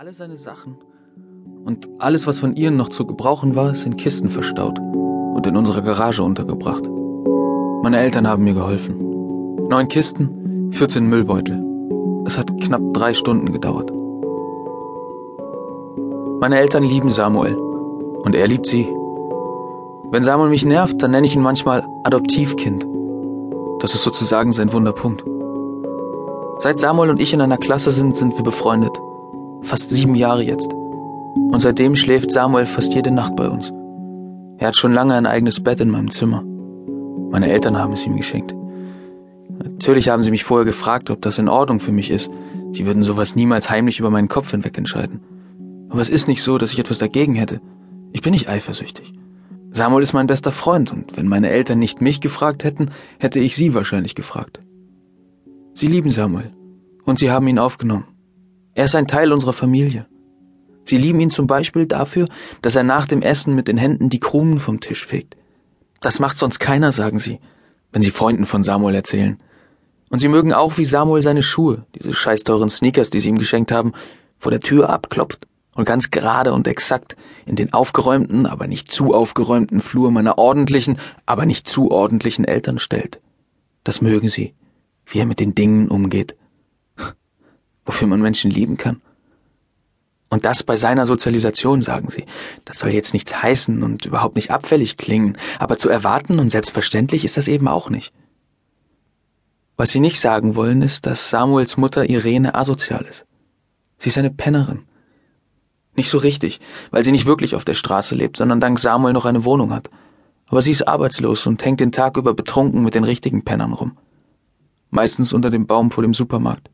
Alle seine Sachen und alles, was von ihnen noch zu gebrauchen war, ist in Kisten verstaut und in unserer Garage untergebracht. Meine Eltern haben mir geholfen. Neun Kisten, 14 Müllbeutel. Es hat knapp drei Stunden gedauert. Meine Eltern lieben Samuel und er liebt sie. Wenn Samuel mich nervt, dann nenne ich ihn manchmal Adoptivkind. Das ist sozusagen sein Wunderpunkt. Seit Samuel und ich in einer Klasse sind, sind wir befreundet. Fast sieben Jahre jetzt. Und seitdem schläft Samuel fast jede Nacht bei uns. Er hat schon lange ein eigenes Bett in meinem Zimmer. Meine Eltern haben es ihm geschenkt. Natürlich haben sie mich vorher gefragt, ob das in Ordnung für mich ist. Sie würden sowas niemals heimlich über meinen Kopf hinweg entscheiden. Aber es ist nicht so, dass ich etwas dagegen hätte. Ich bin nicht eifersüchtig. Samuel ist mein bester Freund und wenn meine Eltern nicht mich gefragt hätten, hätte ich sie wahrscheinlich gefragt. Sie lieben Samuel und sie haben ihn aufgenommen. Er ist ein Teil unserer Familie. Sie lieben ihn zum Beispiel dafür, dass er nach dem Essen mit den Händen die Krumen vom Tisch fegt. Das macht sonst keiner, sagen sie, wenn sie Freunden von Samuel erzählen. Und sie mögen auch, wie Samuel seine Schuhe, diese scheiß teuren Sneakers, die sie ihm geschenkt haben, vor der Tür abklopft und ganz gerade und exakt in den aufgeräumten, aber nicht zu aufgeräumten Flur meiner ordentlichen, aber nicht zu ordentlichen Eltern stellt. Das mögen sie, wie er mit den Dingen umgeht wofür man Menschen lieben kann. Und das bei seiner Sozialisation, sagen sie. Das soll jetzt nichts heißen und überhaupt nicht abfällig klingen, aber zu erwarten und selbstverständlich ist das eben auch nicht. Was sie nicht sagen wollen, ist, dass Samuels Mutter Irene asozial ist. Sie ist eine Pennerin. Nicht so richtig, weil sie nicht wirklich auf der Straße lebt, sondern dank Samuel noch eine Wohnung hat. Aber sie ist arbeitslos und hängt den Tag über betrunken mit den richtigen Pennern rum. Meistens unter dem Baum vor dem Supermarkt.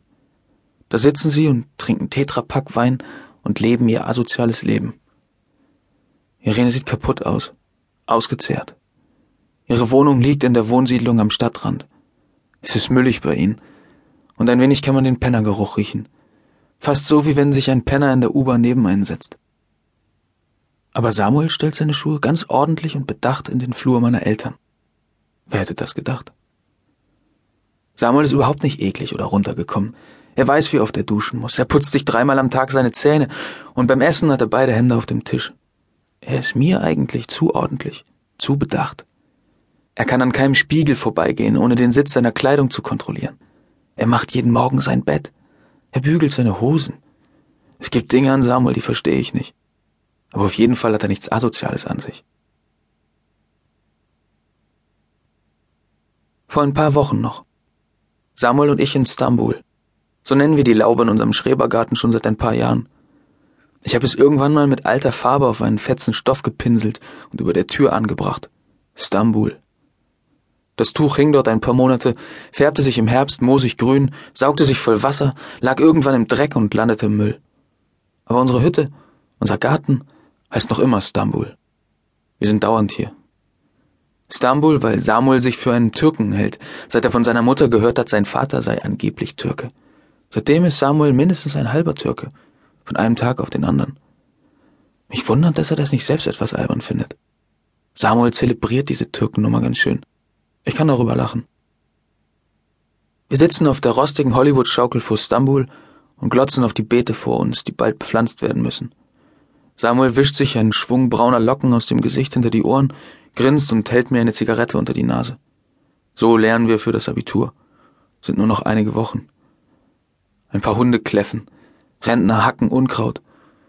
Da sitzen sie und trinken Tetrapack Wein und leben ihr asoziales Leben. Irene sieht kaputt aus, ausgezehrt. Ihre Wohnung liegt in der Wohnsiedlung am Stadtrand. Es ist müllig bei ihnen, und ein wenig kann man den Pennergeruch riechen. Fast so, wie wenn sich ein Penner in der U-Bahn neben einen setzt. Aber Samuel stellt seine Schuhe ganz ordentlich und bedacht in den Flur meiner Eltern. Wer hätte das gedacht? Samuel ist überhaupt nicht eklig oder runtergekommen. Er weiß, wie oft er duschen muss. Er putzt sich dreimal am Tag seine Zähne und beim Essen hat er beide Hände auf dem Tisch. Er ist mir eigentlich zu ordentlich, zu bedacht. Er kann an keinem Spiegel vorbeigehen, ohne den Sitz seiner Kleidung zu kontrollieren. Er macht jeden Morgen sein Bett. Er bügelt seine Hosen. Es gibt Dinge an Samuel, die verstehe ich nicht. Aber auf jeden Fall hat er nichts Asoziales an sich. Vor ein paar Wochen noch. Samuel und ich in Stambul. So nennen wir die Laube in unserem Schrebergarten schon seit ein paar Jahren. Ich habe es irgendwann mal mit alter Farbe auf einen fetzen Stoff gepinselt und über der Tür angebracht. Stambul. Das Tuch hing dort ein paar Monate, färbte sich im Herbst moosig grün, saugte sich voll Wasser, lag irgendwann im Dreck und landete im Müll. Aber unsere Hütte, unser Garten, heißt noch immer Stambul. Wir sind dauernd hier. Stambul, weil Samuel sich für einen Türken hält, seit er von seiner Mutter gehört hat, sein Vater sei angeblich Türke. Seitdem ist Samuel mindestens ein halber Türke, von einem Tag auf den anderen. Mich wundert, dass er das nicht selbst etwas albern findet. Samuel zelebriert diese Türkennummer ganz schön. Ich kann darüber lachen. Wir sitzen auf der rostigen Hollywood-Schaukel vor Stambul und glotzen auf die Beete vor uns, die bald bepflanzt werden müssen. Samuel wischt sich einen Schwung brauner Locken aus dem Gesicht hinter die Ohren, grinst und hält mir eine Zigarette unter die Nase. So lernen wir für das Abitur. Sind nur noch einige Wochen. Ein paar Hunde kläffen. Rentner hacken Unkraut.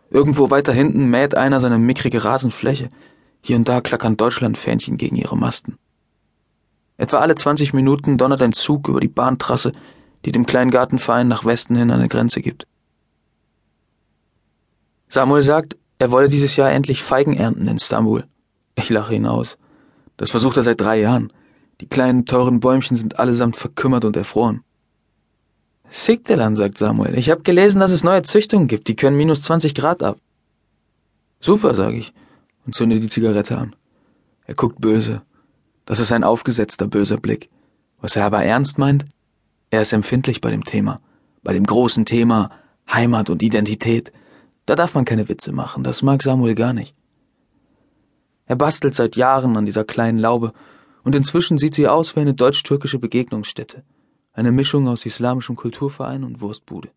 Irgendwo weiter hinten mäht einer seine mickrige Rasenfläche. Hier und da klackern Deutschlandfähnchen gegen ihre Masten. Etwa alle 20 Minuten donnert ein Zug über die Bahntrasse, die dem kleinen Gartenverein nach Westen hin eine Grenze gibt. Samuel sagt, er wolle dieses Jahr endlich Feigen ernten in Istanbul. Ich lache ihn aus. Das versucht er seit drei Jahren. Die kleinen, teuren Bäumchen sind allesamt verkümmert und erfroren. Sigdelan, sagt Samuel. Ich habe gelesen, dass es neue Züchtungen gibt, die können minus 20 Grad ab. Super, sage ich und zünde die Zigarette an. Er guckt böse. Das ist ein aufgesetzter böser Blick. Was er aber ernst meint, er ist empfindlich bei dem Thema, bei dem großen Thema Heimat und Identität. Da darf man keine Witze machen, das mag Samuel gar nicht. Er bastelt seit Jahren an dieser kleinen Laube, und inzwischen sieht sie aus wie eine deutsch-türkische Begegnungsstätte. Eine Mischung aus islamischem Kulturverein und Wurstbude.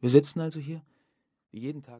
Wir sitzen also hier, wie jeden Tag.